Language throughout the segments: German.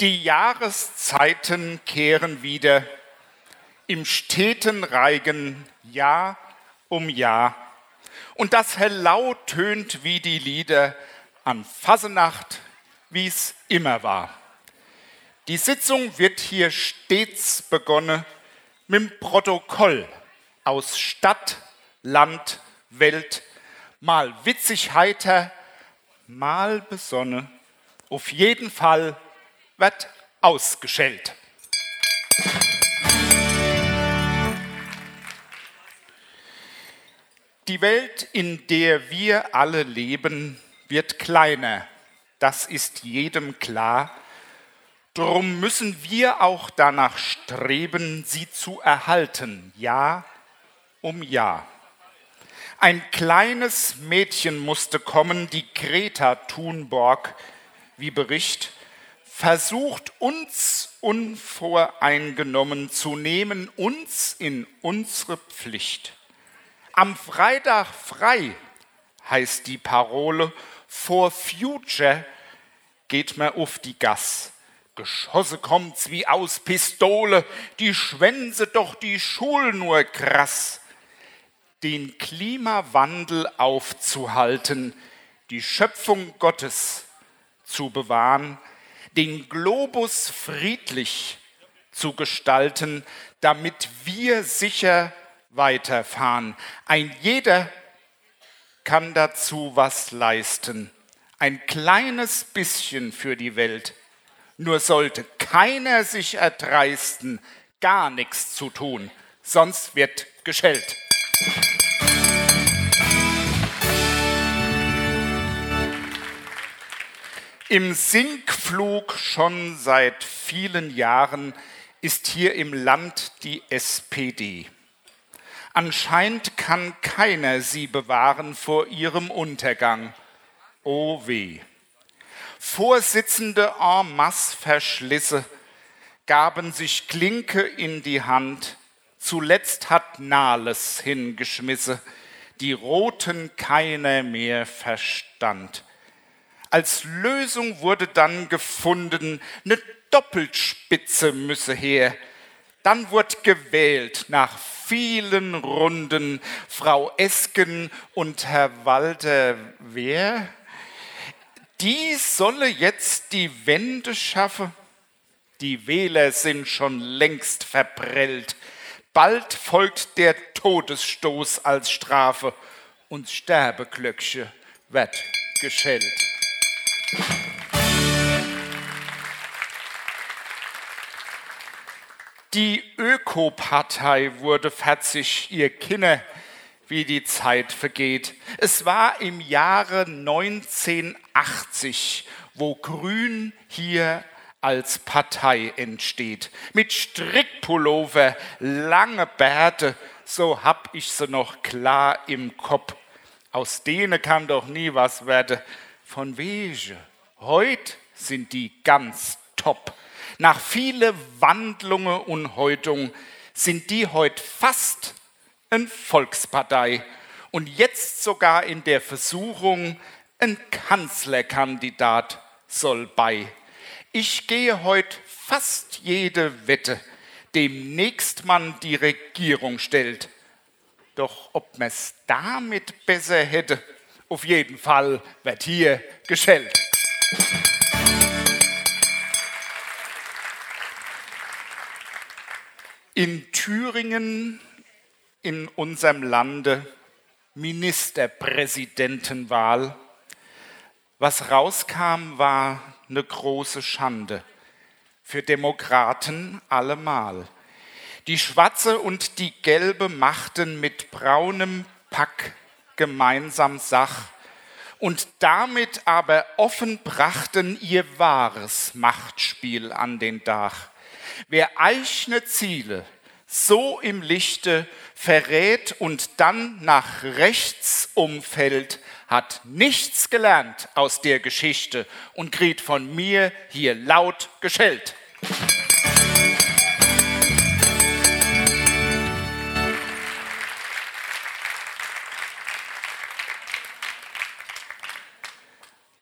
Die Jahreszeiten kehren wieder im steten Reigen Jahr um Jahr. Und das Hellau tönt wie die Lieder an Fasenacht, wie es immer war. Die Sitzung wird hier stets begonnen mit dem Protokoll aus Stadt, Land, Welt, mal witzig heiter, mal besonne. Auf jeden Fall wird ausgeschellt. Die Welt, in der wir alle leben, wird kleiner. Das ist jedem klar. Drum müssen wir auch danach streben, sie zu erhalten, Jahr um Jahr. Ein kleines Mädchen musste kommen, die Greta Thunborg, wie Bericht, versucht uns unvoreingenommen zu nehmen, uns in unsere Pflicht. Am Freitag frei heißt die Parole, for future geht man auf die Gas Geschosse kommt's wie aus Pistole, die Schwänze doch die Schul nur krass. Den Klimawandel aufzuhalten, die Schöpfung Gottes zu bewahren, den Globus friedlich zu gestalten, damit wir sicher weiterfahren. Ein jeder kann dazu was leisten. Ein kleines bisschen für die Welt nur sollte keiner sich erdreisten, gar nichts zu tun, sonst wird geschellt. Im Sinkflug schon seit vielen Jahren ist hier im Land die SPD. Anscheinend kann keiner sie bewahren vor ihrem Untergang. Oh weh. Vorsitzende en masse Verschlisse gaben sich Klinke in die Hand. Zuletzt hat Nahles hingeschmissen, die Roten keiner mehr verstand. Als Lösung wurde dann gefunden, eine Doppelspitze müsse her. Dann wurde gewählt nach vielen Runden Frau Esken und Herr Walter Wer? die solle jetzt die Wende schaffen. Die Wähler sind schon längst verprellt. Bald folgt der Todesstoß als Strafe und Sterbeglöckchen wird geschellt. Die Ökopartei wurde 40 ihr Kinder wie die Zeit vergeht. Es war im Jahre 1980, wo Grün hier als Partei entsteht. Mit Strickpullover, lange Bärte, so hab ich sie noch klar im Kopf. Aus denen kann doch nie was werden. Von wege, heut sind die ganz top. Nach viele Wandlungen und Häutungen sind die heut fast eine Volkspartei und jetzt sogar in der Versuchung, ein Kanzlerkandidat soll bei. Ich gehe heute fast jede Wette, demnächst man die Regierung stellt. Doch ob man es damit besser hätte, auf jeden Fall wird hier geschellt. In Thüringen in unserem Lande Ministerpräsidentenwahl. Was rauskam, war eine große Schande. Für Demokraten allemal. Die Schwarze und die Gelbe machten mit braunem Pack gemeinsam Sach und damit aber offen brachten ihr wahres Machtspiel an den Dach. Wer eichne Ziele so im Lichte verrät und dann nach rechts umfällt, hat nichts gelernt aus der Geschichte und kriegt von mir hier laut geschellt.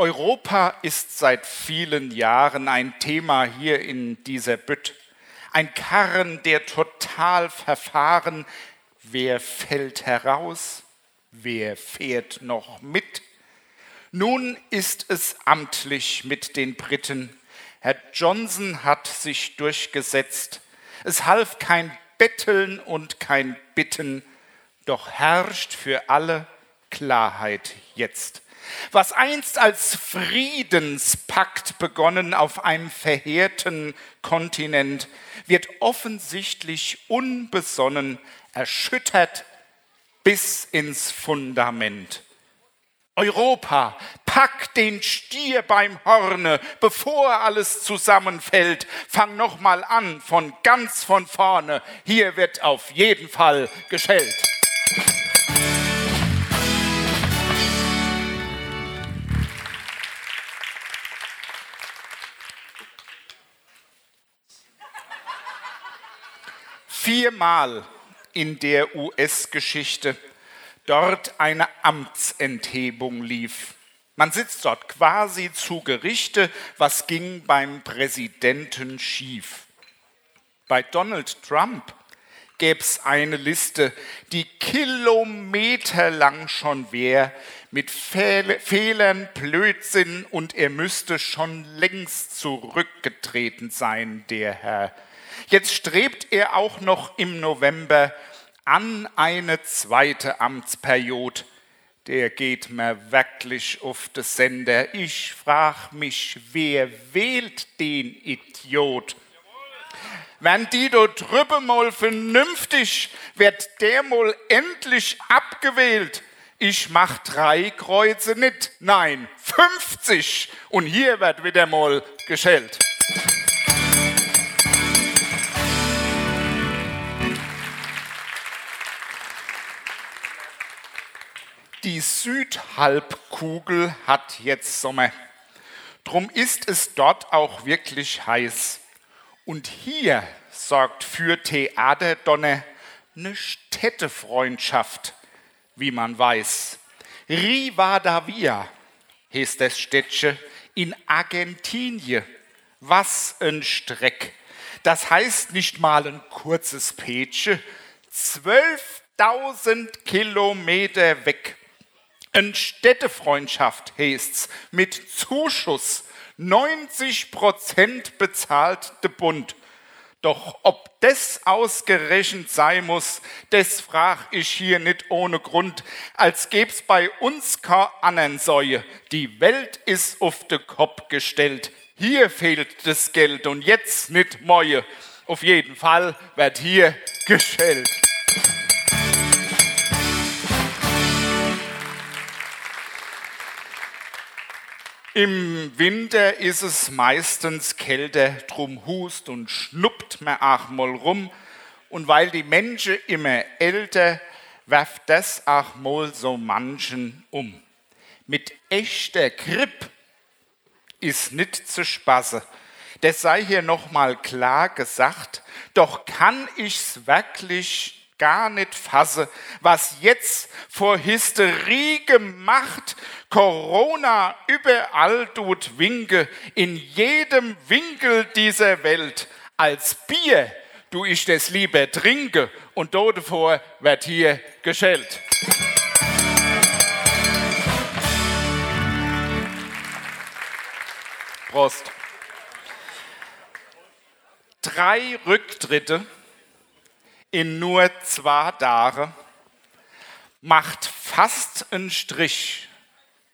Europa ist seit vielen Jahren ein Thema hier in dieser Bütt. Ein Karren, der total verfahren. Wer fällt heraus? Wer fährt noch mit? Nun ist es amtlich mit den Briten. Herr Johnson hat sich durchgesetzt. Es half kein Betteln und kein Bitten, doch herrscht für alle Klarheit jetzt. Was einst als Friedenspakt begonnen auf einem verheerten Kontinent, wird offensichtlich unbesonnen erschüttert bis ins Fundament. Europa, pack den Stier beim Horne, bevor alles zusammenfällt. Fang noch mal an, von ganz von vorne. Hier wird auf jeden Fall geschellt. Viermal in der US-Geschichte dort eine Amtsenthebung lief. Man sitzt dort quasi zu Gerichte, was ging beim Präsidenten schief. Bei Donald Trump gäbe es eine Liste, die kilometerlang schon wäre, mit Fehlern, Blödsinn und er müsste schon längst zurückgetreten sein, der Herr Jetzt strebt er auch noch im November an eine zweite Amtsperiode. Der geht mir wirklich auf den Sender. Ich frage mich, wer wählt den Idiot? Wenn die dort drüben mal vernünftig, wird der mal endlich abgewählt. Ich mach drei Kreuze nicht, nein, 50. Und hier wird wieder mal geschellt. Die Südhalbkugel hat jetzt Sommer. Drum ist es dort auch wirklich heiß. Und hier sorgt für Theaterdonner eine Städtefreundschaft, wie man weiß. Rivadavia hieß das Städtchen in Argentinien. Was ein Streck. Das heißt nicht mal ein kurzes Pätsche. 12.000 Kilometer weg. Eine Städtefreundschaft heißt's mit Zuschuss. 90 Prozent bezahlt der Bund. Doch ob das ausgerechnet sein muss, das frag ich hier nicht ohne Grund, als gäb's bei uns keine anderen Säue. Die Welt ist auf den Kopf gestellt. Hier fehlt das Geld und jetzt nicht Mäue. Auf jeden Fall wird hier geschellt. Im Winter ist es meistens kälter, drum hust und schnuppt man auch mal rum. Und weil die Menschen immer älter, werft das auch mal so manchen um. Mit echter Grip ist nicht zu spaßen. Das sei hier nochmal klar gesagt. Doch kann ich's wirklich gar nicht fasse, was jetzt vor Hysterie gemacht, Corona überall tut Winke, in jedem Winkel dieser Welt. Als Bier du ich das lieber trinke und dort davor wird hier geschellt. Prost. Drei Rücktritte in nur zwei Tagen macht fast einen Strich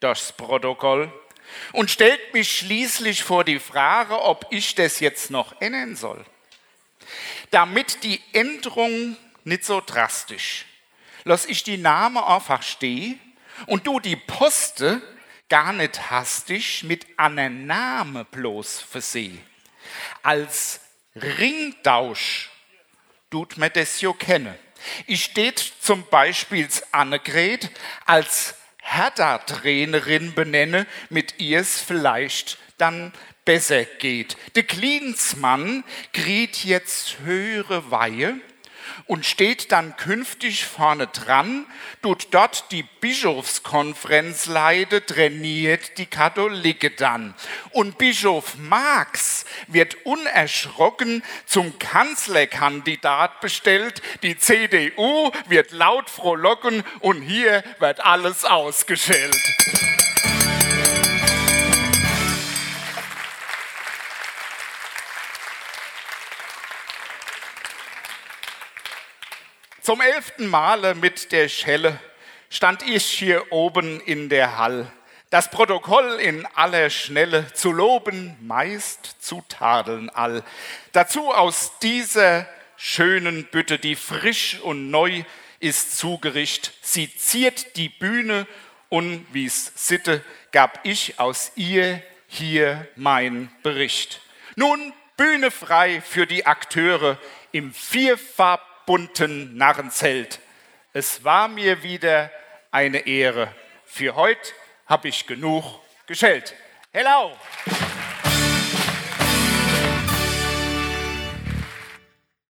durchs Protokoll und stellt mich schließlich vor die Frage, ob ich das jetzt noch ändern soll. Damit die Änderung nicht so drastisch, lass ich die Namen einfach stehen und du die Poste gar nicht hastig mit einer Name bloß verseh. Als Ringtausch tut man das ja kennen. Ich steht zum Beispiel Annegret als Hertha-Trainerin benenne, mit ihr es vielleicht dann besser geht. Der Klinsmann kriegt jetzt höhere Weihe und steht dann künftig vorne dran, tut dort die Bischofskonferenz leide, trainiert die Katholike dann. Und Bischof Marx wird unerschrocken zum Kanzlerkandidat bestellt, die CDU wird laut frohlocken und hier wird alles ausgeschält. Zum elften Male mit der Schelle stand ich hier oben in der Hall, das Protokoll in aller Schnelle zu loben, meist zu tadeln all. Dazu aus dieser schönen Bütte, die frisch und neu ist zugericht, sie ziert die Bühne und wie's Sitte gab ich aus ihr hier mein Bericht. Nun Bühne frei für die Akteure im Vierfarb bunten Narrenzelt. Es war mir wieder eine Ehre. Für heute habe ich genug geschellt. Hello!